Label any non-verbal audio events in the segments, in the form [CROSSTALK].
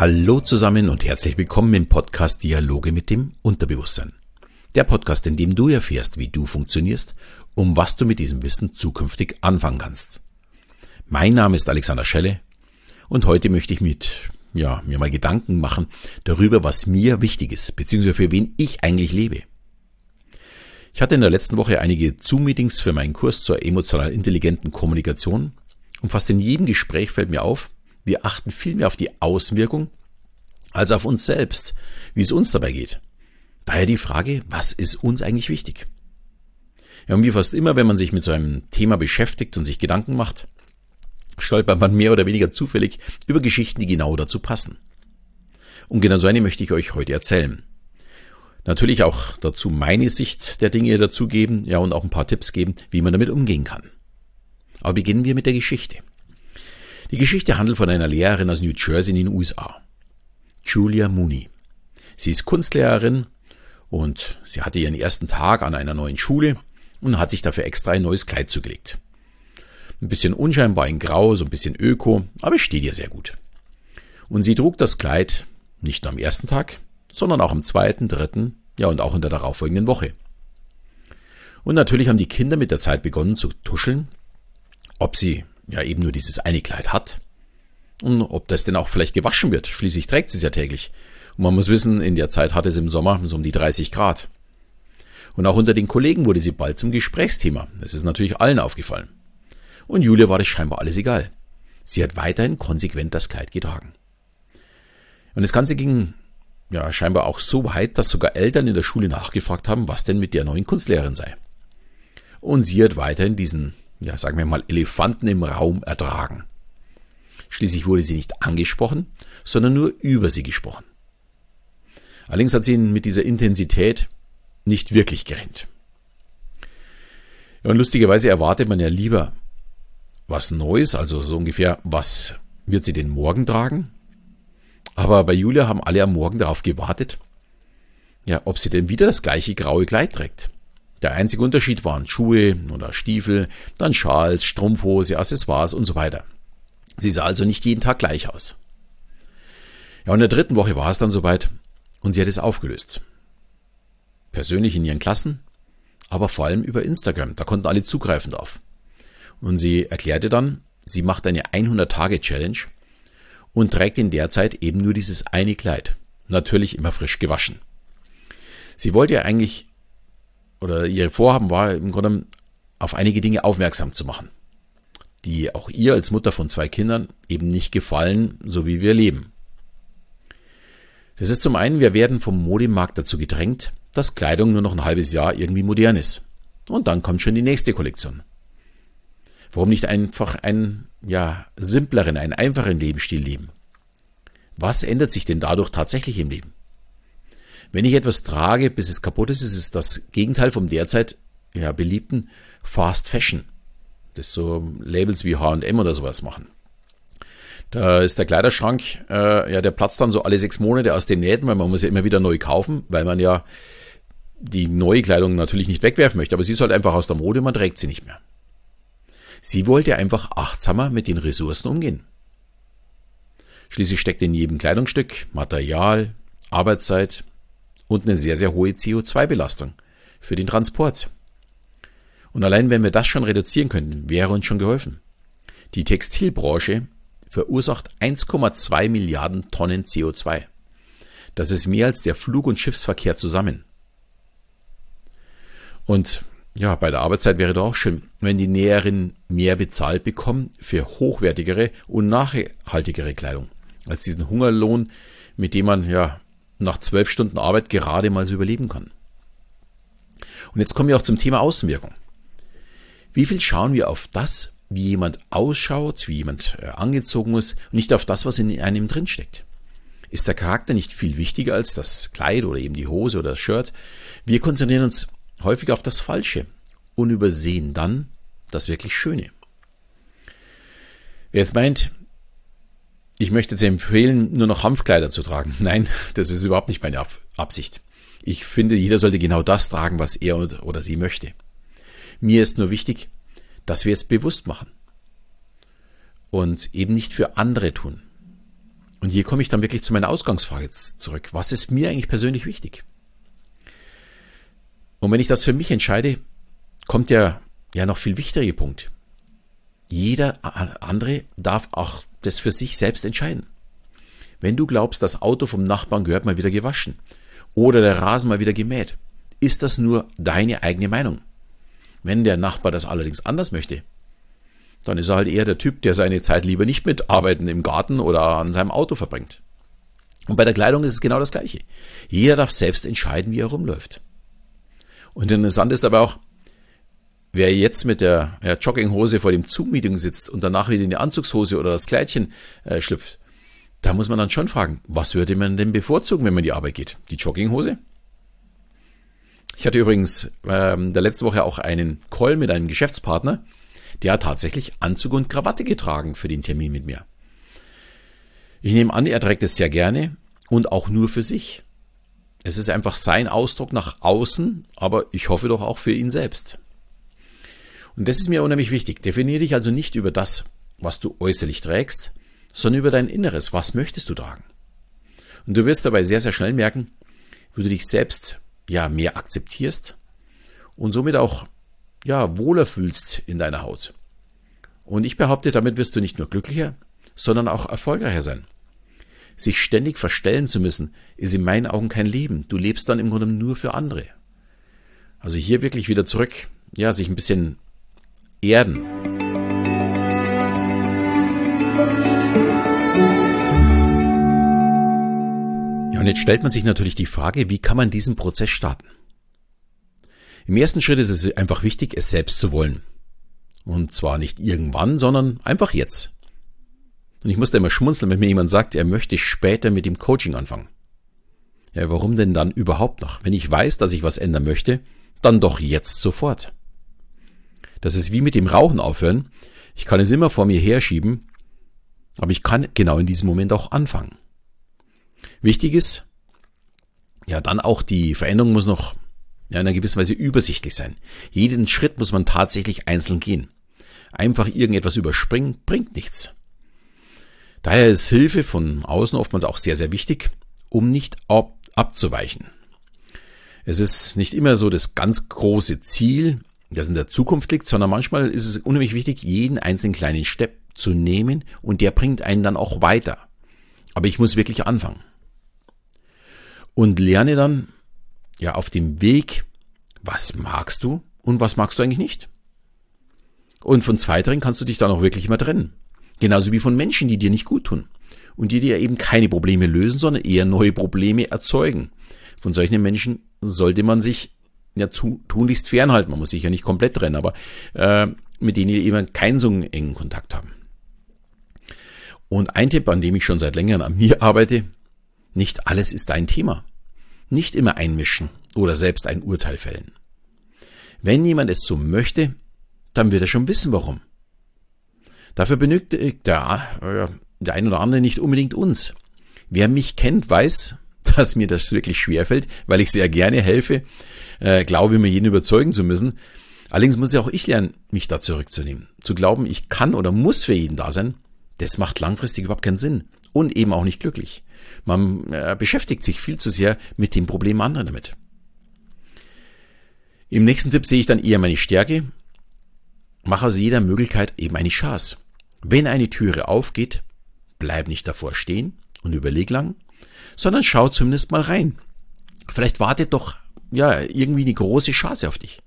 Hallo zusammen und herzlich willkommen im Podcast Dialoge mit dem Unterbewusstsein. Der Podcast, in dem du erfährst, wie du funktionierst, um was du mit diesem Wissen zukünftig anfangen kannst. Mein Name ist Alexander Schelle und heute möchte ich mit, ja, mir mal Gedanken machen darüber, was mir wichtig ist, beziehungsweise für wen ich eigentlich lebe. Ich hatte in der letzten Woche einige Zoom-Meetings für meinen Kurs zur emotional intelligenten Kommunikation und fast in jedem Gespräch fällt mir auf, wir achten viel mehr auf die Auswirkung als auf uns selbst, wie es uns dabei geht. Daher die Frage, was ist uns eigentlich wichtig? Ja, und wie fast immer, wenn man sich mit so einem Thema beschäftigt und sich Gedanken macht, stolpert man mehr oder weniger zufällig über Geschichten, die genau dazu passen. Und genau so eine möchte ich euch heute erzählen. Natürlich auch dazu meine Sicht der Dinge dazugeben, ja, und auch ein paar Tipps geben, wie man damit umgehen kann. Aber beginnen wir mit der Geschichte. Die Geschichte handelt von einer Lehrerin aus New Jersey in den USA. Julia Mooney. Sie ist Kunstlehrerin und sie hatte ihren ersten Tag an einer neuen Schule und hat sich dafür extra ein neues Kleid zugelegt. Ein bisschen unscheinbar in Grau, so ein bisschen Öko, aber es steht ihr sehr gut. Und sie trug das Kleid nicht nur am ersten Tag, sondern auch am zweiten, dritten, ja und auch in der darauffolgenden Woche. Und natürlich haben die Kinder mit der Zeit begonnen zu tuscheln, ob sie ja eben nur dieses eine Kleid hat. Und ob das denn auch vielleicht gewaschen wird. Schließlich trägt sie es ja täglich. Und man muss wissen, in der Zeit hatte es im Sommer so um die 30 Grad. Und auch unter den Kollegen wurde sie bald zum Gesprächsthema. Das ist natürlich allen aufgefallen. Und Julia war das scheinbar alles egal. Sie hat weiterhin konsequent das Kleid getragen. Und das Ganze ging ja scheinbar auch so weit, dass sogar Eltern in der Schule nachgefragt haben, was denn mit der neuen Kunstlehrerin sei. Und sie hat weiterhin diesen ja, sagen wir mal, Elefanten im Raum ertragen. Schließlich wurde sie nicht angesprochen, sondern nur über sie gesprochen. Allerdings hat sie ihn mit dieser Intensität nicht wirklich gerennt. Und lustigerweise erwartet man ja lieber was Neues, also so ungefähr, was wird sie denn morgen tragen? Aber bei Julia haben alle am Morgen darauf gewartet, ja, ob sie denn wieder das gleiche graue Kleid trägt. Der einzige Unterschied waren Schuhe oder Stiefel, dann Schals, Strumpfhose, Accessoires und so weiter. Sie sah also nicht jeden Tag gleich aus. Ja, und in der dritten Woche war es dann soweit und sie hat es aufgelöst. Persönlich in ihren Klassen, aber vor allem über Instagram, da konnten alle zugreifen drauf. Und sie erklärte dann, sie macht eine 100-Tage-Challenge und trägt in der Zeit eben nur dieses eine Kleid. Natürlich immer frisch gewaschen. Sie wollte ja eigentlich oder ihr Vorhaben war im Grunde auf einige Dinge aufmerksam zu machen, die auch ihr als Mutter von zwei Kindern eben nicht gefallen, so wie wir leben. Das ist zum einen, wir werden vom Modemarkt dazu gedrängt, dass Kleidung nur noch ein halbes Jahr irgendwie modern ist. Und dann kommt schon die nächste Kollektion. Warum nicht einfach einen, ja, simpleren, einen einfachen Lebensstil leben? Was ändert sich denn dadurch tatsächlich im Leben? Wenn ich etwas trage, bis es kaputt ist, ist es das Gegenteil vom derzeit ja, beliebten Fast Fashion. Das so Labels wie H&M oder sowas machen. Da ist der Kleiderschrank, äh, ja, der platzt dann so alle sechs Monate aus den Nähten, weil man muss ja immer wieder neu kaufen, weil man ja die neue Kleidung natürlich nicht wegwerfen möchte, aber sie ist halt einfach aus der Mode, man trägt sie nicht mehr. Sie wollte einfach achtsamer mit den Ressourcen umgehen. Schließlich steckt in jedem Kleidungsstück Material, Arbeitszeit, und eine sehr, sehr hohe CO2-Belastung für den Transport. Und allein wenn wir das schon reduzieren könnten, wäre uns schon geholfen. Die Textilbranche verursacht 1,2 Milliarden Tonnen CO2. Das ist mehr als der Flug- und Schiffsverkehr zusammen. Und ja, bei der Arbeitszeit wäre doch auch schön, wenn die Näherinnen mehr bezahlt bekommen für hochwertigere und nachhaltigere Kleidung als diesen Hungerlohn, mit dem man ja nach zwölf Stunden Arbeit gerade mal so überleben kann. Und jetzt kommen wir auch zum Thema Außenwirkung. Wie viel schauen wir auf das, wie jemand ausschaut, wie jemand äh, angezogen ist und nicht auf das, was in einem drinsteckt? Ist der Charakter nicht viel wichtiger als das Kleid oder eben die Hose oder das Shirt? Wir konzentrieren uns häufig auf das Falsche und übersehen dann das wirklich Schöne. Wer jetzt meint, ich möchte jetzt empfehlen, nur noch Hanfkleider zu tragen. [LAUGHS] Nein, das ist überhaupt nicht meine Absicht. Ich finde, jeder sollte genau das tragen, was er oder sie möchte. Mir ist nur wichtig, dass wir es bewusst machen und eben nicht für andere tun. Und hier komme ich dann wirklich zu meiner Ausgangsfrage zurück. Was ist mir eigentlich persönlich wichtig? Und wenn ich das für mich entscheide, kommt ja, ja noch viel wichtiger Punkt. Jeder andere darf auch das für sich selbst entscheiden. Wenn du glaubst, das Auto vom Nachbarn gehört mal wieder gewaschen oder der Rasen mal wieder gemäht, ist das nur deine eigene Meinung. Wenn der Nachbar das allerdings anders möchte, dann ist er halt eher der Typ, der seine Zeit lieber nicht mit Arbeiten im Garten oder an seinem Auto verbringt. Und bei der Kleidung ist es genau das Gleiche. Jeder darf selbst entscheiden, wie er rumläuft. Und interessant ist aber auch, wer jetzt mit der Jogginghose vor dem Zoom-Meeting sitzt und danach wieder in die Anzugshose oder das Kleidchen äh, schlüpft, da muss man dann schon fragen, was würde man denn bevorzugen, wenn man in die Arbeit geht? Die Jogginghose? Ich hatte übrigens ähm, der letzte Woche auch einen Call mit einem Geschäftspartner, der hat tatsächlich Anzug und Krawatte getragen für den Termin mit mir. Ich nehme an, er trägt es sehr gerne und auch nur für sich. Es ist einfach sein Ausdruck nach außen, aber ich hoffe doch auch für ihn selbst. Und das ist mir unheimlich wichtig. Definiere dich also nicht über das, was du äußerlich trägst, sondern über dein Inneres. Was möchtest du tragen? Und du wirst dabei sehr, sehr schnell merken, wie du dich selbst ja mehr akzeptierst und somit auch ja wohler fühlst in deiner Haut. Und ich behaupte, damit wirst du nicht nur glücklicher, sondern auch erfolgreicher sein. Sich ständig verstellen zu müssen, ist in meinen Augen kein Leben. Du lebst dann im Grunde nur für andere. Also hier wirklich wieder zurück, ja, sich ein bisschen erden. Jetzt stellt man sich natürlich die Frage, wie kann man diesen Prozess starten? Im ersten Schritt ist es einfach wichtig, es selbst zu wollen. Und zwar nicht irgendwann, sondern einfach jetzt. Und ich musste immer schmunzeln, wenn mir jemand sagt, er möchte später mit dem Coaching anfangen. Ja, warum denn dann überhaupt noch? Wenn ich weiß, dass ich was ändern möchte, dann doch jetzt sofort. Das ist wie mit dem Rauchen aufhören. Ich kann es immer vor mir herschieben, aber ich kann genau in diesem Moment auch anfangen. Wichtig ist, ja, dann auch die Veränderung muss noch ja, in einer gewissen Weise übersichtlich sein. Jeden Schritt muss man tatsächlich einzeln gehen. Einfach irgendetwas überspringen bringt nichts. Daher ist Hilfe von außen oftmals auch sehr, sehr wichtig, um nicht ab abzuweichen. Es ist nicht immer so das ganz große Ziel, das in der Zukunft liegt, sondern manchmal ist es unheimlich wichtig, jeden einzelnen kleinen Step zu nehmen und der bringt einen dann auch weiter. Aber ich muss wirklich anfangen. Und lerne dann ja auf dem Weg, was magst du und was magst du eigentlich nicht. Und von zweiteren kannst du dich dann auch wirklich immer trennen. Genauso wie von Menschen, die dir nicht gut tun und die dir eben keine Probleme lösen, sondern eher neue Probleme erzeugen. Von solchen Menschen sollte man sich ja zu, tunlichst fernhalten. Man muss sich ja nicht komplett trennen, aber äh, mit denen die eben keinen so engen Kontakt haben. Und ein Tipp, an dem ich schon seit längerem an mir arbeite, nicht alles ist dein Thema. Nicht immer einmischen oder selbst ein Urteil fällen. Wenn jemand es so möchte, dann wird er schon wissen, warum. Dafür benötigt der, der ein oder andere nicht unbedingt uns. Wer mich kennt, weiß, [LAUGHS] dass mir das wirklich schwer fällt, weil ich sehr gerne helfe, äh, glaube mir jeden überzeugen zu müssen. Allerdings muss ja auch ich lernen, mich da zurückzunehmen. Zu glauben, ich kann oder muss für jeden da sein, das macht langfristig überhaupt keinen Sinn und eben auch nicht glücklich. Man äh, beschäftigt sich viel zu sehr mit den Problemen anderer damit. Im nächsten Tipp sehe ich dann eher meine Stärke. Mache aus jeder Möglichkeit eben eine Chance. Wenn eine Türe aufgeht, bleib nicht davor stehen und überleg lang, sondern schau zumindest mal rein. Vielleicht wartet doch ja irgendwie eine große Chance auf dich.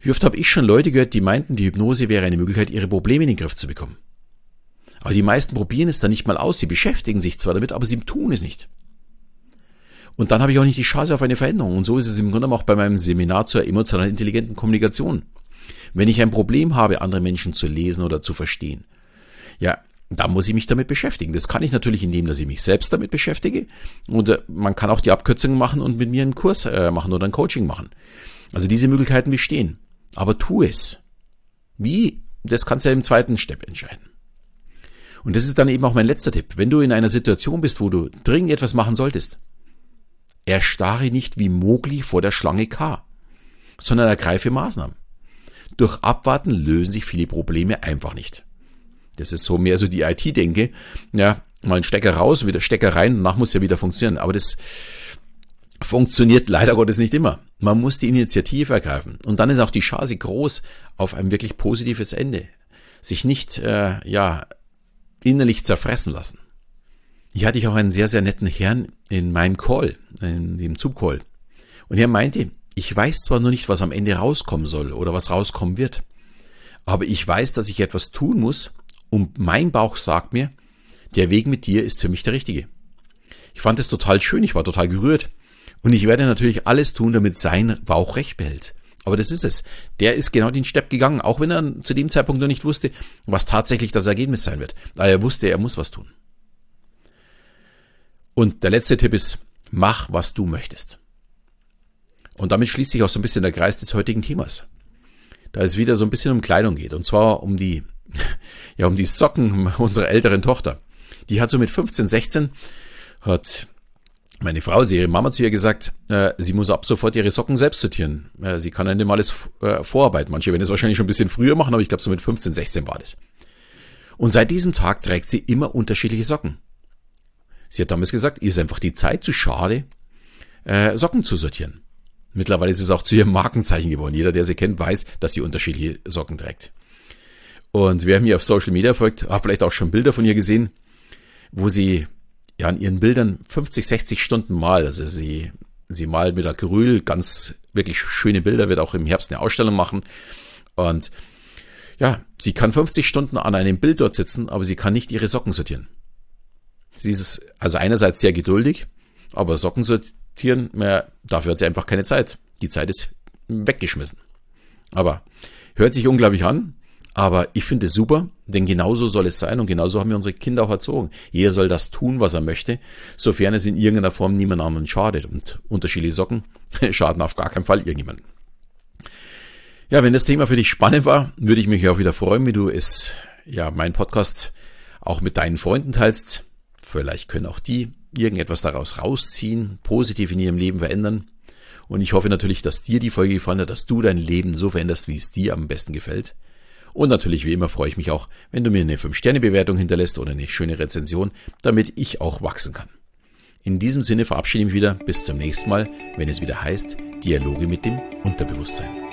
Wie oft habe ich schon Leute gehört, die meinten, die Hypnose wäre eine Möglichkeit, ihre Probleme in den Griff zu bekommen. Aber die meisten probieren es dann nicht mal aus. Sie beschäftigen sich zwar damit, aber sie tun es nicht. Und dann habe ich auch nicht die Chance auf eine Veränderung. Und so ist es im Grunde auch bei meinem Seminar zur emotional intelligenten Kommunikation. Wenn ich ein Problem habe, andere Menschen zu lesen oder zu verstehen, ja, da muss ich mich damit beschäftigen. Das kann ich natürlich, indem dass ich mich selbst damit beschäftige. Und äh, man kann auch die Abkürzungen machen und mit mir einen Kurs äh, machen oder ein Coaching machen. Also diese Möglichkeiten bestehen. Aber tu es. Wie? Das kannst du ja im zweiten Step entscheiden. Und das ist dann eben auch mein letzter Tipp. Wenn du in einer Situation bist, wo du dringend etwas machen solltest, erstarre nicht wie Mogli vor der Schlange K, sondern ergreife Maßnahmen. Durch Abwarten lösen sich viele Probleme einfach nicht. Das ist so mehr so die IT-Denke. Ja, mal einen Stecker raus, wieder Stecker rein, danach muss ja wieder funktionieren. Aber das funktioniert leider Gottes nicht immer. Man muss die Initiative ergreifen. Und dann ist auch die Chance groß auf ein wirklich positives Ende. Sich nicht, äh, ja, innerlich zerfressen lassen. Hier hatte ich auch einen sehr, sehr netten Herrn in meinem Call, in dem Zug-Call. Und er meinte, ich weiß zwar nur nicht, was am Ende rauskommen soll oder was rauskommen wird, aber ich weiß, dass ich etwas tun muss und mein Bauch sagt mir, der Weg mit dir ist für mich der richtige. Ich fand es total schön, ich war total gerührt. Und ich werde natürlich alles tun, damit sein Bauch recht behält. Aber das ist es. Der ist genau den Step gegangen, auch wenn er zu dem Zeitpunkt noch nicht wusste, was tatsächlich das Ergebnis sein wird. Aber er wusste, er muss was tun. Und der letzte Tipp ist, mach, was du möchtest. Und damit schließt sich auch so ein bisschen der Kreis des heutigen Themas. Da es wieder so ein bisschen um Kleidung geht. Und zwar um die, [LAUGHS] ja, um die Socken [LAUGHS] unserer älteren Tochter. Die hat so mit 15, 16, hat meine Frau, sie ihre Mama zu ihr gesagt, äh, sie muss ab sofort ihre Socken selbst sortieren. Äh, sie kann dann immer alles äh, vorarbeiten. Manche werden es wahrscheinlich schon ein bisschen früher machen, aber ich glaube so mit 15, 16 war das. Und seit diesem Tag trägt sie immer unterschiedliche Socken. Sie hat damals gesagt, ihr ist einfach die Zeit zu schade, äh, Socken zu sortieren. Mittlerweile ist es auch zu ihrem Markenzeichen geworden. Jeder, der sie kennt, weiß, dass sie unterschiedliche Socken trägt. Und wer mir auf Social Media folgt, hat vielleicht auch schon Bilder von ihr gesehen, wo sie ja an ihren Bildern 50, 60 Stunden mal, also sie, sie malt mit Acryl ganz wirklich schöne Bilder, wird auch im Herbst eine Ausstellung machen. Und ja, sie kann 50 Stunden an einem Bild dort sitzen, aber sie kann nicht ihre Socken sortieren. Sie ist also einerseits sehr geduldig, aber Socken sortieren, ja, dafür hat sie einfach keine Zeit. Die Zeit ist weggeschmissen. Aber hört sich unglaublich an, aber ich finde es super, denn genauso soll es sein und genauso haben wir unsere Kinder auch erzogen. Jeder soll das tun, was er möchte, sofern es in irgendeiner Form niemand anderen schadet. Und unterschiedliche Socken [LAUGHS] schaden auf gar keinen Fall irgendjemanden. Ja, wenn das Thema für dich spannend war, würde ich mich auch wieder freuen, wenn du es, ja, meinen Podcast auch mit deinen Freunden teilst. Vielleicht können auch die irgendetwas daraus rausziehen, positiv in ihrem Leben verändern. Und ich hoffe natürlich, dass dir die Folge gefallen hat, dass du dein Leben so veränderst, wie es dir am besten gefällt. Und natürlich, wie immer, freue ich mich auch, wenn du mir eine 5-Sterne-Bewertung hinterlässt oder eine schöne Rezension, damit ich auch wachsen kann. In diesem Sinne verabschiede ich mich wieder. Bis zum nächsten Mal, wenn es wieder heißt Dialoge mit dem Unterbewusstsein.